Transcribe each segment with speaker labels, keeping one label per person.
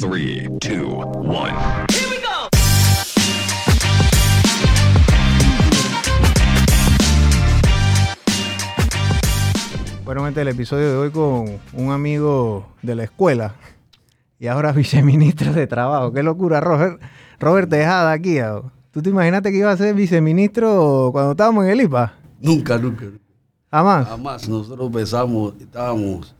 Speaker 1: 3, 2, 1.
Speaker 2: Bueno, gente, el episodio de hoy con un amigo de la escuela y ahora viceministro de Trabajo. Qué locura, Robert, Robert Tejada aquí. ¿no? ¿Tú te imaginaste que iba a ser viceministro cuando estábamos en el IPA?
Speaker 3: Nunca, nunca.
Speaker 2: Jamás.
Speaker 3: Jamás. Nosotros pensamos, estábamos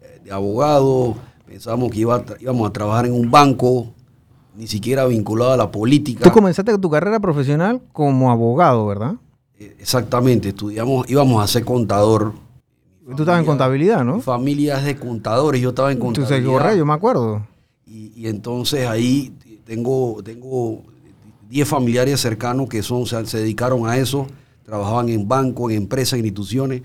Speaker 3: eh, de abogado, pensamos que iba íbamos a trabajar en un banco, ni siquiera vinculado a la política.
Speaker 2: Tú comenzaste tu carrera profesional como abogado, ¿verdad?
Speaker 3: Eh, Exactamente, estudiamos, íbamos a ser contador.
Speaker 2: Tú estabas en contabilidad, ¿no?
Speaker 3: Mi familia es de contadores, yo estaba en
Speaker 2: Tú se
Speaker 3: contabilidad.
Speaker 2: yo me acuerdo.
Speaker 3: Y, y entonces ahí tengo, tengo 10 familiares cercanos que son, se, se dedicaron a eso, trabajaban en bancos, en empresas, en instituciones,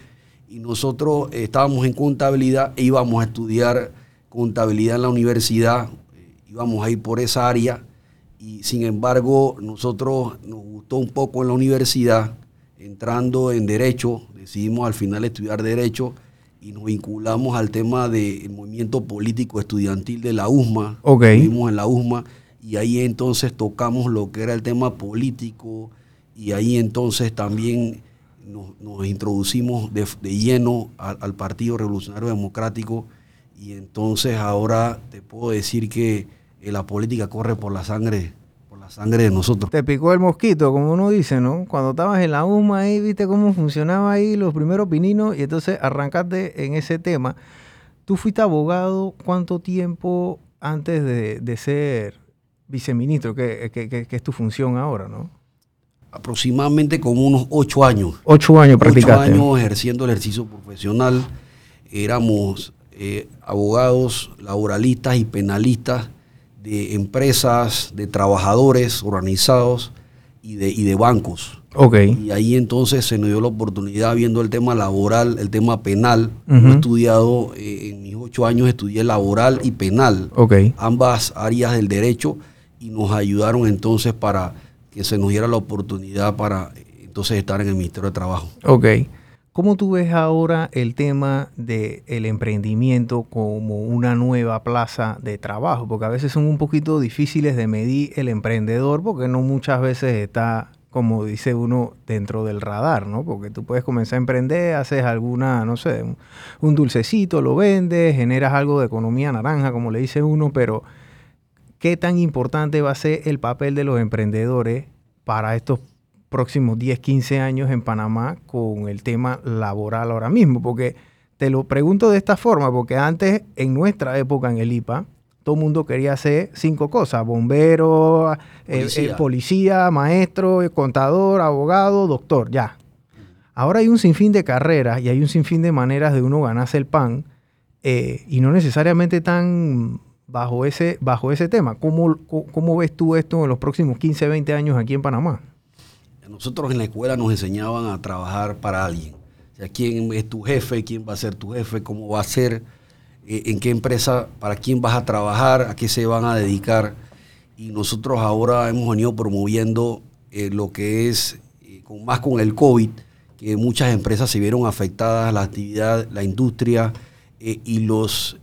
Speaker 3: y nosotros estábamos en contabilidad e íbamos a estudiar contabilidad en la universidad, eh, íbamos a ir por esa área, y sin embargo nosotros nos gustó un poco en la universidad, entrando en derecho, decidimos al final estudiar derecho, y nos vinculamos al tema del movimiento político estudiantil de la USMA.
Speaker 2: Ok.
Speaker 3: Estuvimos en la USMA y ahí entonces tocamos lo que era el tema político y ahí entonces también nos, nos introducimos de, de lleno al, al Partido Revolucionario Democrático y entonces ahora te puedo decir que eh, la política corre por la sangre, por la sangre de nosotros.
Speaker 2: Te picó el mosquito, como uno dice, ¿no? Cuando estabas en la UMA ahí, viste cómo funcionaba ahí los primeros pininos y entonces arrancaste en ese tema. Tú fuiste abogado cuánto tiempo antes de, de ser viceministro, que, que- que- que es tu función ahora, ¿no?
Speaker 3: Aproximadamente como unos ocho años.
Speaker 2: Ocho años
Speaker 3: ocho
Speaker 2: practicaste.
Speaker 3: años ejerciendo el ejercicio profesional. Éramos eh, abogados, laboralistas y penalistas de empresas, de trabajadores organizados y de, y de bancos.
Speaker 2: Ok.
Speaker 3: Y ahí entonces se nos dio la oportunidad viendo el tema laboral, el tema penal. Yo he estudiado, eh, en mis ocho años estudié laboral y penal
Speaker 2: Ok.
Speaker 3: ambas áreas del derecho y nos ayudaron entonces para que se nos diera la oportunidad para eh, entonces estar en el Ministerio de Trabajo.
Speaker 2: Ok. ¿Cómo tú ves ahora el tema del emprendimiento como una nueva plaza de trabajo? Porque a veces son un poquito difíciles de medir el emprendedor porque no muchas veces está, como dice uno, dentro del radar, ¿no? Porque tú puedes comenzar a emprender, haces alguna, no sé, un, un dulcecito, lo vendes, generas algo de economía naranja, como le dice uno, pero ¿qué tan importante va a ser el papel de los emprendedores para estos próximos 10, 15 años en Panamá con el tema laboral ahora mismo? Porque te lo pregunto de esta forma, porque antes, en nuestra época en el IPA, todo el mundo quería hacer cinco cosas, bombero, eh, eh,
Speaker 3: Policía.
Speaker 2: maestro, contador, abogado, doctor, ya. Ahora hay un sinfín de carreras y hay un sinfín de maneras de uno ganarse el pan eh, y no necesariamente tan bajo ese, bajo ese tema. ¿Cómo, cómo, cómo ves tú esto en los próximos 15, 20 años aquí en Panamá?
Speaker 3: Nosotros en la escuela nos enseñaban a trabajar para alguien. O sea, quién es tu jefe, quién va a ser tu jefe, cómo va a ser, eh, en qué empresa, para quién vas a trabajar, a qué se van a dedicar. Y nosotros ahora hemos venido promoviendo eh, lo que es, eh, más con el COVID, que muchas empresas se vieron afectadas, la actividad, la industria y los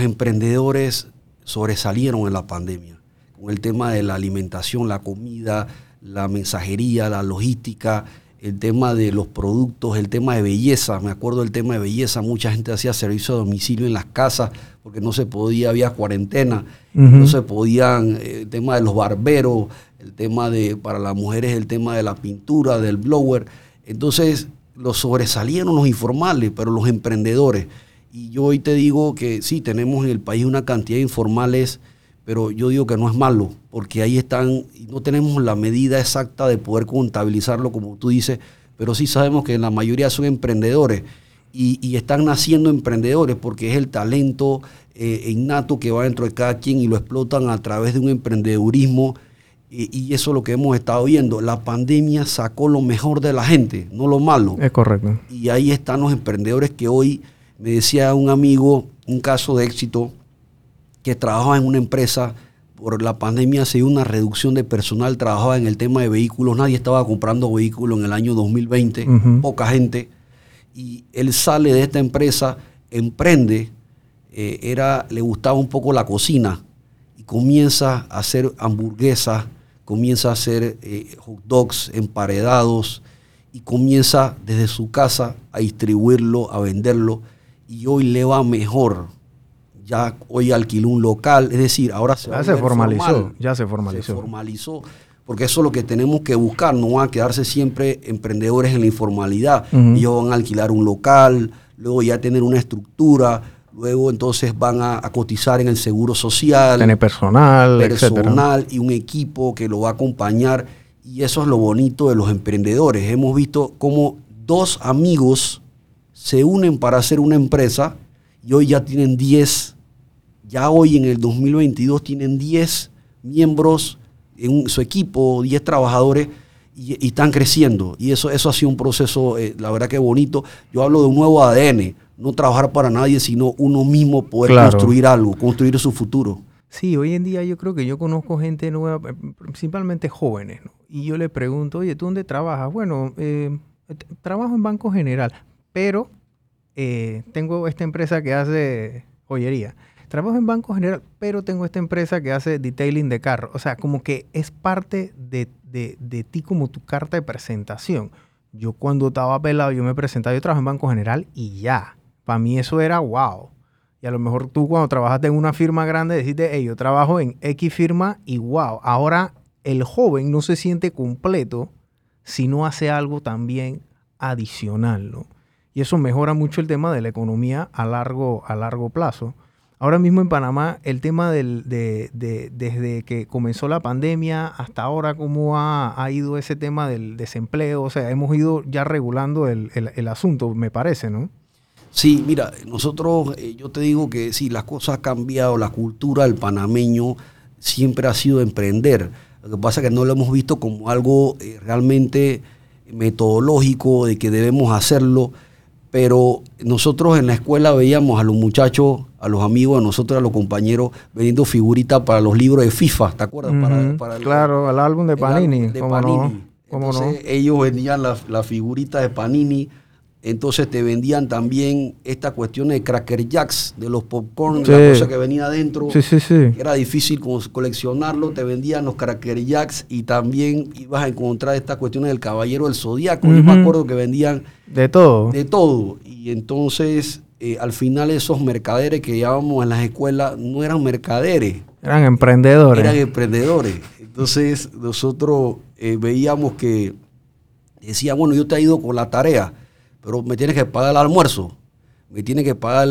Speaker 3: emprendedores sobresalieron en la pandemia. Con el tema de la alimentación, la comida, la mensajería, la logística, el tema de los productos, el tema de belleza. Me acuerdo del tema de belleza, mucha gente hacía servicio a domicilio en las casas porque no se podía, había cuarentena, no se podían, eh, el tema de los barberos, el tema de, para las mujeres, el tema de la pintura, del blower. Entonces, los sobresalieron los informales, pero los emprendedores. Y yo hoy te digo que sí, tenemos en el país una cantidad de informales, pero yo digo que no es malo, porque ahí están, y no tenemos la medida exacta de poder contabilizarlo, como tú dices, pero sí sabemos que la mayoría son emprendedores y, y están naciendo emprendedores porque es el talento eh, innato que va dentro de cada quien y lo explotan a través de un emprendedurismo. Y, y eso es lo que hemos estado viendo. La pandemia sacó lo mejor de la gente, no lo malo.
Speaker 2: Es correcto.
Speaker 3: Y ahí están los emprendedores que hoy, me decía un amigo, un caso de éxito, que trabajaba en una empresa, por la pandemia se dio una reducción de personal, trabajaba en el tema de vehículos, nadie estaba comprando vehículos en el año 2020,
Speaker 2: Ujú.
Speaker 3: poca gente, y él sale de esta empresa, emprende, eh, era, le gustaba un poco la cocina, y comienza a hacer hamburguesas, comienza a hacer eh, hot dogs emparedados y comienza desde su casa a distribuirlo, a venderlo y hoy le va mejor. Ya hoy alquiló un local, es decir, ahora se,
Speaker 2: ya se formalizó, ya se formalizó.
Speaker 3: Se formalizó, porque eso es lo que tenemos que buscar, no van a quedarse siempre emprendedores en la informalidad. Ellos van a alquilar un local, luego ya tener una estructura, luego entonces van a, cotizar en el seguro social.
Speaker 2: Tener personal,
Speaker 3: personal y un equipo que lo va a acompañar. Y eso es lo bonito de los emprendedores. Hemos visto cómo dos amigos se unen para hacer una empresa y hoy ya tienen 10, ya hoy en el 2022 tienen 10 miembros en su equipo, 10 trabajadores y, están creciendo. Y eso, eso ha sido un proceso, eh, la verdad que bonito. Yo hablo de un nuevo ADN, no trabajar para nadie, sino uno mismo poder construir algo, construir su futuro.
Speaker 2: Sí, hoy en día yo creo que yo conozco gente nueva, eh, principalmente jóvenes, y yo le pregunto, oye, ¿tú dónde trabajas? Bueno, eh, trabajo en Banco General pero eh, tengo esta empresa que hace joyería. Trabajo en Banco General, pero tengo esta empresa que hace detailing de carro. O sea, como que es parte de, ti como tu carta de presentación. Yo cuando estaba pelado, yo me presentaba, yo trabajo en Banco General y ya. Para mí eso era wow. Y a lo mejor tú cuando trabajaste en una firma grande deciste, hey, yo trabajo en X firma y wow. Ahora el joven no se siente completo si no hace algo también adicional, ¿no? y eso mejora mucho el tema de la economía a largo, a largo plazo. Ahora mismo en Panamá, el tema del, de, desde que comenzó la pandemia hasta ahora, ¿cómo ha, ido ese tema del desempleo? O sea, hemos ido ya regulando el, asunto, me parece, ¿no?
Speaker 3: Sí, mira, nosotros, eh, yo te digo que sí, las cosas han cambiado, la cultura del panameño siempre ha sido emprender. Lo que pasa es que no lo hemos visto como algo eh, realmente metodológico de que debemos hacerlo pero nosotros en la escuela veíamos a los muchachos, a los amigos, a nosotros, a los compañeros, vendiendo figuritas para los libros de FIFA, ¿te acuerdas?
Speaker 2: claro, el álbum de Panini.
Speaker 3: De Panini. Entonces ellos vendían las la figuritas de Panini entonces te vendían también esta cuestión de Cracker Jacks, de los popcorn, la cosa que venía adentro.
Speaker 2: Sí, sí, sí.
Speaker 3: Era difícil coleccionarlo. Te vendían los Cracker Jacks y también ibas a encontrar esta cuestión del Caballero del Zodíaco. Yo me acuerdo que vendían.
Speaker 2: De todo.
Speaker 3: De todo. Y entonces, eh, al final, esos mercaderes que llevábamos en las escuelas no eran mercaderes.
Speaker 2: Eran emprendedores.
Speaker 3: Eran emprendedores. Entonces, nosotros eh, veíamos que decían, bueno, yo te he ido con la tarea pero me tienes que pagar el almuerzo, me tienes que pagar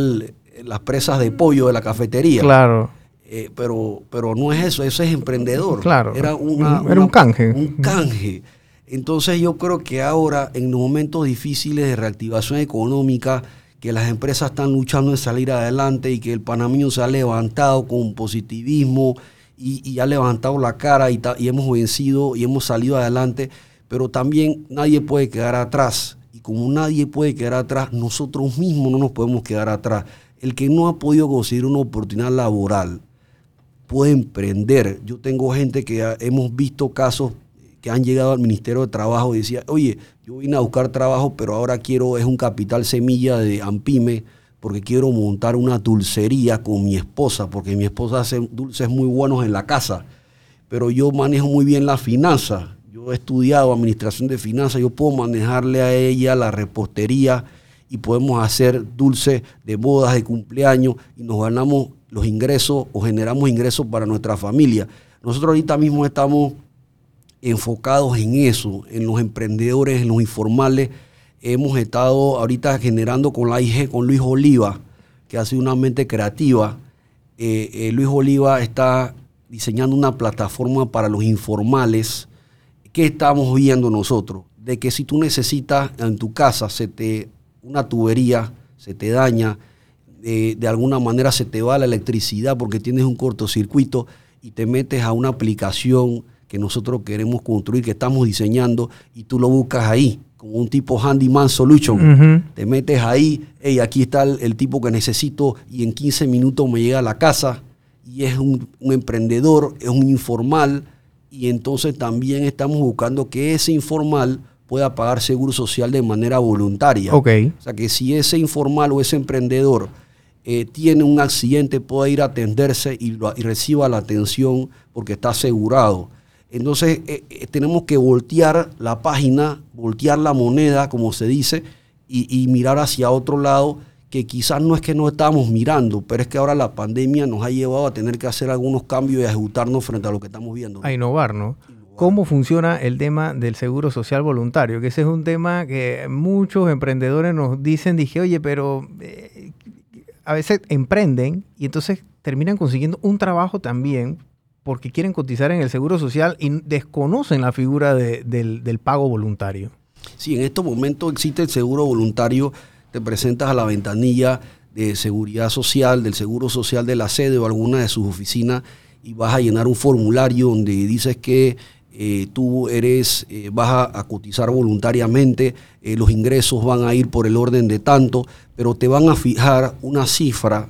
Speaker 3: las presas de pollo de la cafetería.
Speaker 2: Claro.
Speaker 3: Eh, pero, pero no es eso, eso es emprendedor.
Speaker 2: Claro.
Speaker 3: Era,
Speaker 2: Era un canje.
Speaker 3: Un canje. Entonces yo creo que ahora, en los momentos difíciles de reactivación económica, que las empresas están luchando en salir adelante y que el panameño se ha levantado con positivismo y, ha levantado la cara y, y hemos vencido y hemos salido adelante, pero también nadie puede quedar atrás como nadie puede quedar atrás, nosotros mismos no nos podemos quedar atrás. El que no ha podido conseguir una oportunidad laboral puede emprender. Yo tengo gente que hemos visto casos que han llegado al Ministerio de Trabajo y decía, oye, yo vine a buscar trabajo, pero ahora quiero, es un capital semilla de Ampime, porque quiero montar una dulcería con mi esposa, porque mi esposa hace dulces muy buenos en la casa, pero yo manejo muy bien la finanza yo he estudiado administración de finanzas, yo puedo manejarle a ella la repostería y podemos hacer dulces de bodas, de cumpleaños y nos ganamos los ingresos o generamos ingresos para nuestra familia. Nosotros ahorita mismo estamos enfocados en eso, en los emprendedores, en los informales. Hemos estado ahorita generando con la IG, con Luis Oliva, que ha sido una mente creativa. Eh, eh, Luis Oliva está diseñando una plataforma para los informales ¿qué estamos viendo nosotros? De que si tú necesitas en tu casa, se te, una tubería se te daña, de alguna manera se te va la electricidad porque tienes un cortocircuito y te metes a una aplicación que nosotros queremos construir, que estamos diseñando, y tú lo buscas ahí, como un tipo handyman solution. Te metes ahí, hey, aquí está el, tipo que necesito y en 15 minutos me llega a la casa y es un, un emprendedor, es un informal, y entonces también estamos buscando que ese informal pueda pagar seguro social de manera voluntaria.
Speaker 2: Okay.
Speaker 3: O sea, que si ese informal o ese emprendedor eh, tiene un accidente pueda ir a atenderse y, lo- y reciba la atención porque está asegurado. Entonces eh, eh, tenemos que voltear la página, voltear la moneda, como se dice, y, y mirar hacia otro lado, que quizás no es que no estamos mirando, pero es que ahora la pandemia nos ha llevado a tener que hacer algunos cambios y ajustarnos frente a lo que estamos viendo.
Speaker 2: a innovar, ¿no? ¿Cómo funciona el tema del seguro social voluntario? Que ese es un tema que muchos emprendedores nos dicen, dije, oye, pero eh, a veces emprenden y entonces terminan consiguiendo un trabajo también porque quieren cotizar en el seguro social y desconocen la figura de- del, del pago voluntario.
Speaker 3: Sí, en estos momentos existe el seguro voluntario, te presentas a la ventanilla de seguridad social, del seguro social de la sede o alguna de sus oficinas y vas a llenar un formulario donde dices que eh, tú eres, eh, vas a, cotizar voluntariamente, eh, los ingresos van a ir por el orden de tanto, pero te van a fijar una cifra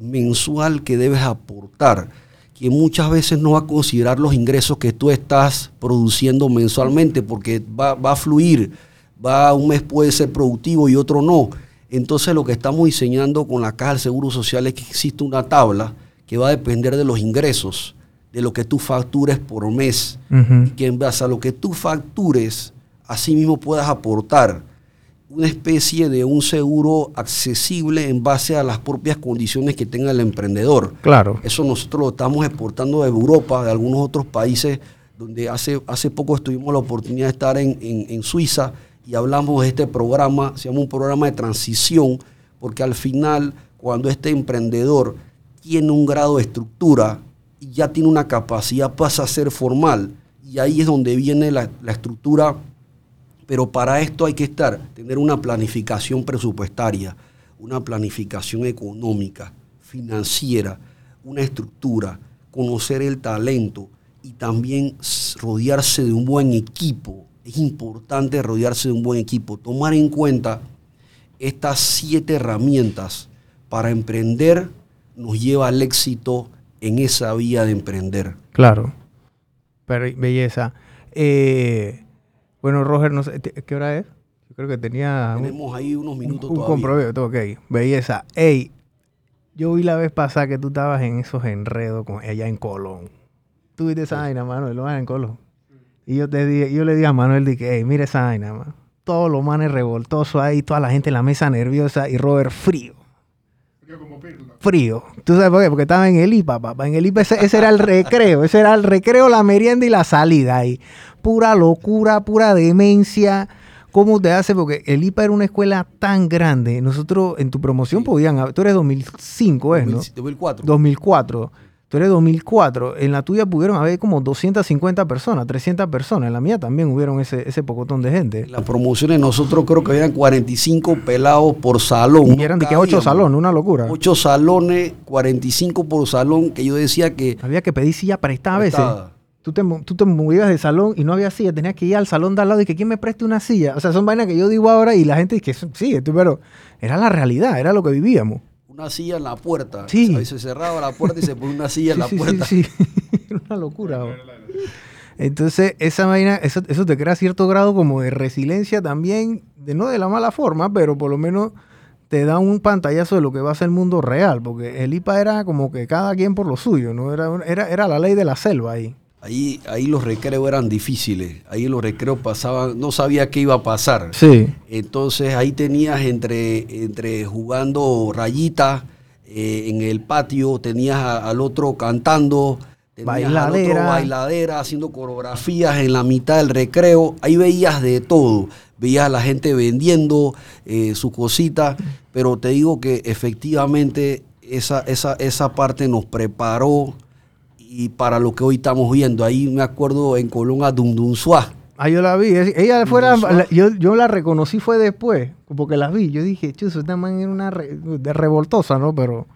Speaker 3: mensual que debes aportar, que muchas veces no va a considerar los ingresos que tú estás produciendo mensualmente, porque va, va a fluir, va un mes puede ser productivo y otro no. Entonces lo que estamos diseñando con la Caja del Seguro Social es que existe una tabla que va a depender de los ingresos, de lo que tú factures por mes, y que en base a lo que tú factures, así mismo puedas aportar una especie de un seguro accesible en base a las propias condiciones que tenga el emprendedor.
Speaker 2: Claro.
Speaker 3: Eso nosotros lo estamos exportando de Europa, de algunos otros países, donde hace, hace poco tuvimos la oportunidad de estar en, en- en Suiza y hablamos de este programa, se llama un programa de transición, porque al final, cuando este emprendedor tiene un grado de estructura y ya tiene una capacidad, pasa a ser formal. Y ahí es donde viene la, la estructura pero para esto hay que estar, tener una planificación presupuestaria, una planificación económica, financiera, una estructura, conocer el talento y también rodearse de un buen equipo. Es importante rodearse de un buen equipo, tomar en cuenta estas siete herramientas para emprender nos lleva al éxito en esa vía de emprender.
Speaker 2: Claro. Pero, belleza. Eh, bueno, Roger, no sé, ¿te- ¿qué hora es? Yo creo que tenía un-
Speaker 3: Tenemos ahí unos
Speaker 2: un,
Speaker 3: minutos
Speaker 2: un
Speaker 3: todavía.
Speaker 2: compromiso. Ok, belleza. Ey, yo vi la vez pasada que tú estabas en esos enredos con allá en Colón. Tú viste esa vaina, Manuel, lo vas en Colón. Y yo te dije, yo le dije a Manuel, dije, hey, mira esa vaina, man. Todos los manes revoltosos ahí, toda la gente en la mesa nerviosa y Robert frío. Frío. ¿Tú sabes por qué? Porque estaba en el IPA, papá. En el IPA ese, ese era el recreo. Ese era el recreo, la merienda y la salida ahí. Pura locura, pura demencia. ¿Cómo te hace? Porque el IPA era una escuela tan grande. Nosotros en tu promoción podían... haber- Tú eres 2005, ¿es, no?
Speaker 3: 2004.
Speaker 2: 2004. Tú eres 2004. En la tuya pudieron haber como 250 personas, 300 personas. En la mía también hubieron ese, ese pocotón de gente.
Speaker 3: En las promociones nosotros creo que habían 45 pelados por salón.
Speaker 2: Y eran de que ocho
Speaker 3: cabíamos.
Speaker 2: salones, una locura.
Speaker 3: Ocho salones, 45 por salón, que yo decía que
Speaker 2: Había que pedir silla prestada a veces. Tú te, mo- tú te movías de salón y no había silla, tenías que ir al salón de al lado y que quién me preste una silla. O sea, son vainas que yo digo ahora y la gente dice que sí, pero era la realidad, era lo que vivíamos.
Speaker 3: Una silla en la puerta.
Speaker 2: Sí.
Speaker 3: A veces cerraba la puerta y se pone una silla en la puerta.
Speaker 2: sí, sí. Era una locura. bro. Entonces, esa vaina, eso, eso te crea cierto grado como de resiliencia también, de no de la mala forma, pero por lo menos te da un pantallazo de lo que va a ser el mundo real, porque el IPA era como que cada quien por lo suyo, ¿no? Era, era, era la ley de la selva ahí.
Speaker 3: Ahí, ahí los recreos eran difíciles. Ahí los recreos pasaban, no sabía qué iba a pasar.
Speaker 2: Sí.
Speaker 3: Entonces ahí tenías entre, entre jugando rayitas eh, en el patio, tenías a- al otro cantando, tenías al
Speaker 2: Bailadera.
Speaker 3: otro bailadera, haciendo coreografías en la mitad del recreo. Ahí veías de todo. Veías a la gente vendiendo eh, sus cositas, pero te digo que efectivamente esa, esa, esa parte nos preparó y para lo que hoy estamos viendo. Ahí me acuerdo en Colón a Dundunzua.
Speaker 2: Ah, yo la vi. Ella fue la- la- yo, yo la reconocí fue después, porque las vi. Yo dije, chuzo, esta man era una re- de revoltosa, ¿no? Pero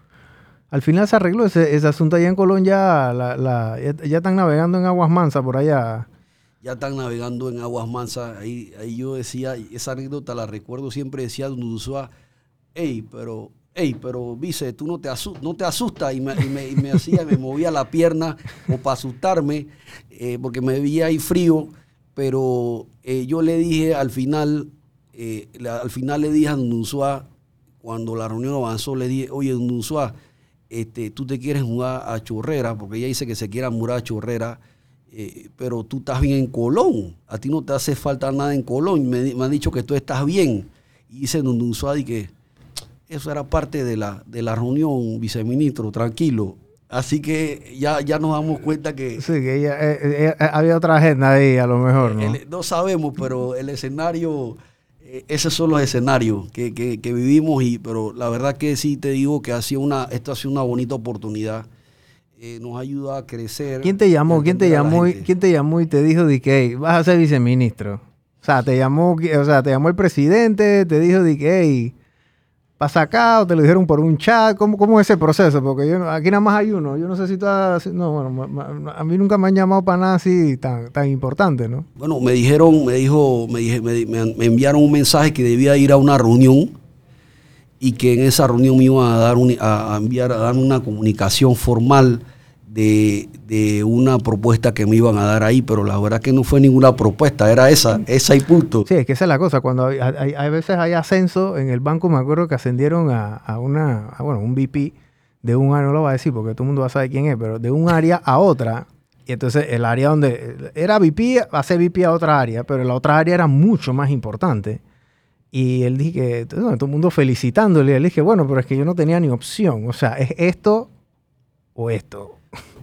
Speaker 2: al final se arregló ese, ese asunto allá en Colón. Ya, la, la- ya, ya están navegando en aguas mansas por allá.
Speaker 3: ya están navegando en aguas mansas. Ahí, ahí yo decía, esa anécdota la recuerdo siempre, decía Dunduzua, hey, pero, hey, pero Vice, tú no te, asu- no te asustas. Y me, y me- y me hacía, me movía la pierna o para asustarme, eh, porque me veía ahí frío. Pero eh, yo le dije al final, eh, al final le dije a Dunduzua, cuando la reunión avanzó, le dije, oye, Don este, tú te quieres mudar a Chorrera, porque ella dice que se quiera mudar a Chorrera, pero tú estás bien en Colón, a ti no te hace falta nada en Colón, me, han dicho que tú estás bien. Y dice Don y que eso era parte de la, de la reunión, viceministro, tranquilo. Así que ya, ya nos damos cuenta que...
Speaker 2: Sí, que ella, eh, eh, había otra agenda ahí a lo mejor, ¿no?
Speaker 3: no sabemos, pero el escenario eh, esos son los escenarios que, vivimos, y, pero la verdad que sí te digo que ha sido una, esto ha sido una bonita oportunidad. Eh, nos ayuda a crecer.
Speaker 2: ¿Quién te llamó? ¿Quién te llamó? Y, ¿Quién te llamó y te dijo de que vas a ser viceministro? O sea, te llamó, o sea, te llamó el presidente, te dijo de que pasa acá o te lo dijeron por un chat? ¿Cómo, cómo es ese proceso? Porque yo, aquí nada más hay uno. Yo no sé si tú has, No, bueno, a mí nunca me han llamado para nada así tan, tan importante, ¿no?
Speaker 3: Bueno, me dijeron, me dijo, me, dije, me, me, enviaron un mensaje que debía ir a una reunión y que en esa reunión me iban a, dar a, enviar, a dar una comunicación formal de, una propuesta que me iban a dar ahí, pero la verdad que no fue ninguna propuesta, era esa, esa y punto.
Speaker 2: Sí, es que esa es la cosa, cuando hay, hay, veces hay ascenso en el banco, me acuerdo que ascendieron a, a una, bueno, un VP de un área, no lo va a decir porque todo el mundo va a saber quién es, pero de un área a otra, y entonces el área donde era VP, va a ser VP a otra área, pero la otra área era mucho más importante. Y él dije que todo el mundo felicitándole. Él dije, bueno, pero es que yo no tenía ni opción. O sea, es esto o esto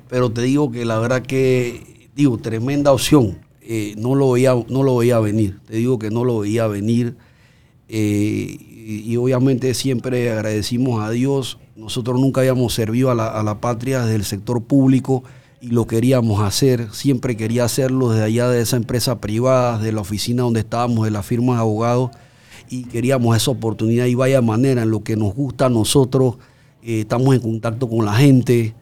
Speaker 3: pero te digo que la verdad que, digo, tremenda opción. Eh, no, lo veía, no lo veía venir, te digo que no lo veía venir. Eh, y, obviamente siempre agradecimos a Dios. Nosotros nunca habíamos servido a la, a la patria desde el sector público y lo queríamos hacer. Siempre quería hacerlo desde allá de esa empresa privada, de la oficina donde estábamos, de la firma de abogados. Y queríamos esa oportunidad y vaya manera en lo que nos gusta a nosotros. Eh, estamos en contacto con la gente.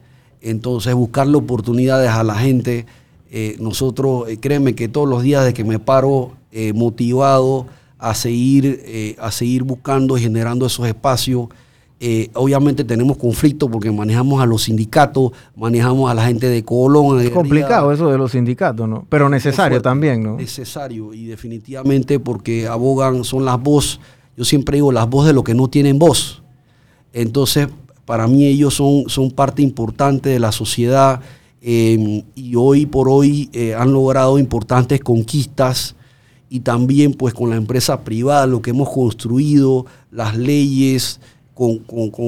Speaker 3: Entonces, buscarle oportunidades a la gente. Eh, nosotros, eh, créeme que todos los días de que me paro eh, motivado a seguir, a seguir buscando y generando esos espacios, obviamente tenemos conflictos porque manejamos a los sindicatos, manejamos a la gente de Colón.
Speaker 2: Es complicado eso de los sindicatos, ¿no? Pero necesario también, ¿no?
Speaker 3: Necesario y definitivamente porque abogan, son las voces, yo siempre digo, las voces de los que no tienen voz. Entonces, para mí ellos son, son parte importante de la sociedad em, y hoy por hoy eh, han logrado importantes conquistas y también pues con la empresa privada, lo que hemos construido, las leyes, con,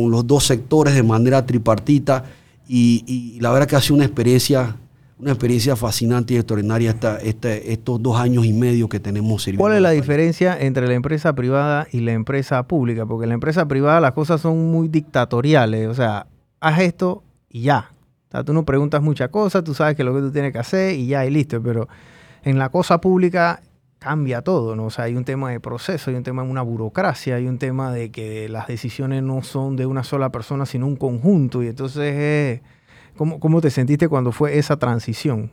Speaker 3: los dos sectores de manera tripartita y, y la verdad que ha sido una experiencia una experiencia fascinante y extraordinaria esta, estos dos años y medio que tenemos
Speaker 2: sirviendo. ¿Cuál es la diferencia entre la empresa privada y la empresa pública? Porque en la empresa privada las cosas son muy dictatoriales, o sea, haz esto y ya. O sea, tú no preguntas muchas cosas, tú sabes que lo que tú tienes que hacer y ya y listo, pero en la cosa pública cambia todo, ¿no? O sea, hay un tema de proceso, hay un tema de una burocracia, hay un tema de que las decisiones no son de una sola persona, sino un conjunto y entonces... ¿Cómo, te sentiste cuando fue esa transición?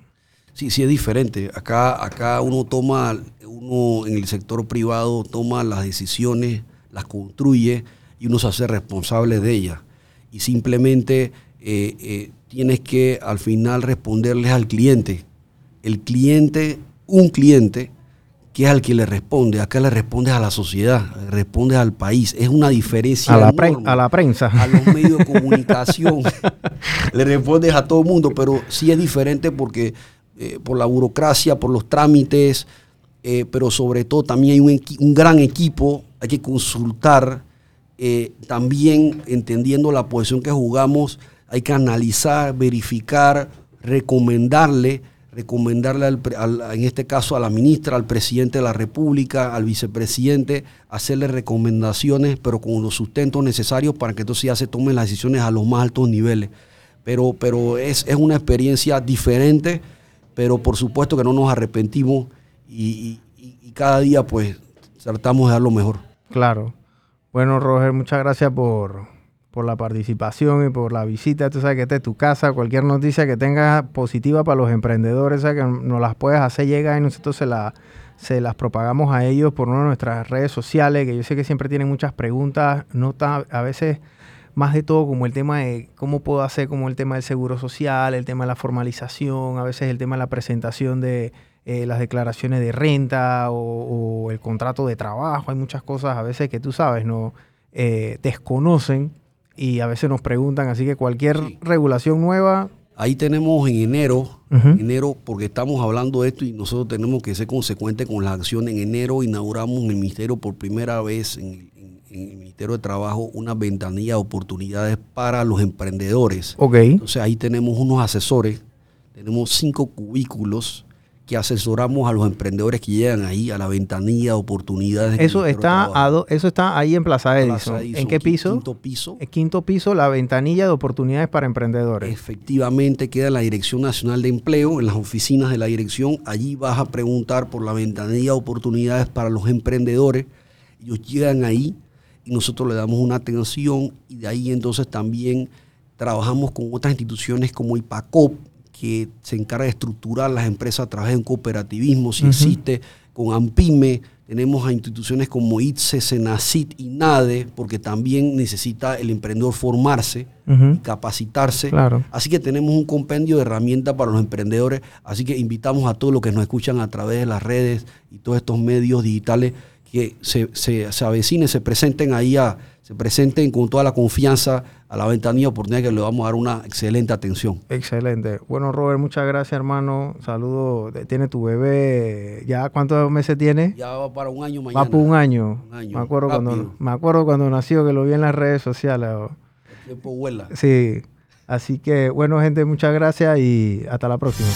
Speaker 3: Sí, sí es diferente. Acá, acá uno toma, uno en el sector privado toma las decisiones, las construye y uno se hace responsable de ellas. Y simplemente eh, eh, tienes que al final responderles al cliente. El cliente, un cliente, que es al que le responde. Acá le respondes a la sociedad, respondes al país. Es una diferencia.
Speaker 2: A la, a la prensa.
Speaker 3: A los medios de comunicación. le respondes a todo el mundo, pero sí es diferente porque eh, por la burocracia, por los trámites, eh, pero sobre todo también hay un, gran equipo. Hay que consultar. Eh, también entendiendo la posición que jugamos, hay que analizar, verificar, recomendarle recomendarle en este caso a la ministra, al presidente de la República, al vicepresidente, hacerle recomendaciones, pero con los sustentos necesarios para que entonces ya se tomen las decisiones a los más altos niveles. Pero, pero es, una experiencia diferente, pero por supuesto que no nos arrepentimos y, y cada día pues tratamos de dar lo mejor.
Speaker 2: Claro. Bueno, Roger, muchas gracias por, por la participación y por la visita. Tú sabes que esta es tu casa. Cualquier noticia que tengas positiva para los emprendedores, que nos las puedes hacer llegar y nosotros se, la, se las propagamos a ellos por una de nuestras redes sociales, que yo sé que siempre tienen muchas preguntas, no a veces más de todo como el tema de cómo puedo hacer como el tema del seguro social, el tema de la formalización, a veces el tema de la presentación de eh, las declaraciones de renta o, o, el contrato de trabajo, hay muchas cosas a veces que tú sabes, no eh, desconocen y a veces nos preguntan. Así que cualquier
Speaker 3: Sí.
Speaker 2: regulación nueva,
Speaker 3: Ahí tenemos en enero,
Speaker 2: Ujú.
Speaker 3: enero, porque estamos hablando de esto y nosotros tenemos que ser consecuentes con la acción. En enero inauguramos en el Ministerio por primera vez, en- en el Ministerio de Trabajo, una ventanilla de oportunidades para los emprendedores.
Speaker 2: ok.
Speaker 3: Entonces ahí tenemos unos asesores, tenemos cinco cubículos que asesoramos a los emprendedores que llegan ahí a la ventanilla de oportunidades.
Speaker 2: Eso está,
Speaker 3: Trabajo.
Speaker 2: a do- eso está ahí en Plaza Edison.
Speaker 3: Plaza Edison,
Speaker 2: ¿En qué piso?
Speaker 3: Quinto piso.
Speaker 2: El quinto piso, la ventanilla de oportunidades para emprendedores.
Speaker 3: Efectivamente, queda en la Dirección Nacional de Empleo, en las oficinas de la dirección. Allí vas a preguntar por la ventanilla de oportunidades para los emprendedores. Ellos llegan ahí y nosotros le damos una atención y de ahí entonces también trabajamos con otras instituciones como IPACOP, que se encarga de estructurar las empresas a través de un cooperativismo, si existe, con AMPIME. Tenemos a instituciones como ITSE, SENACIT y NADE, porque también necesita el emprendedor formarse y capacitarse.
Speaker 2: Claro.
Speaker 3: Así que tenemos un compendio de herramientas para los emprendedores. Así que invitamos a todos los que nos escuchan a través de las redes y todos estos medios digitales que se, se, se avecinen, se presenten ahí, a, se presenten con toda la confianza a la ventanilla oportunidad que le vamos a dar una excelente atención.
Speaker 2: Excelente. Bueno, Robert, muchas gracias, hermano. Saludos. Tiene tu bebé. ¿Ya cuántos meses tiene?
Speaker 3: Ya va para un año mañana.
Speaker 2: Va por un año.
Speaker 3: Un año,
Speaker 2: Me acuerdo cuando me acuerdo cuando nació que lo vi en las redes sociales.
Speaker 3: El tiempo vuela.
Speaker 2: Sí. Así que bueno, gente, muchas gracias y hasta la próxima.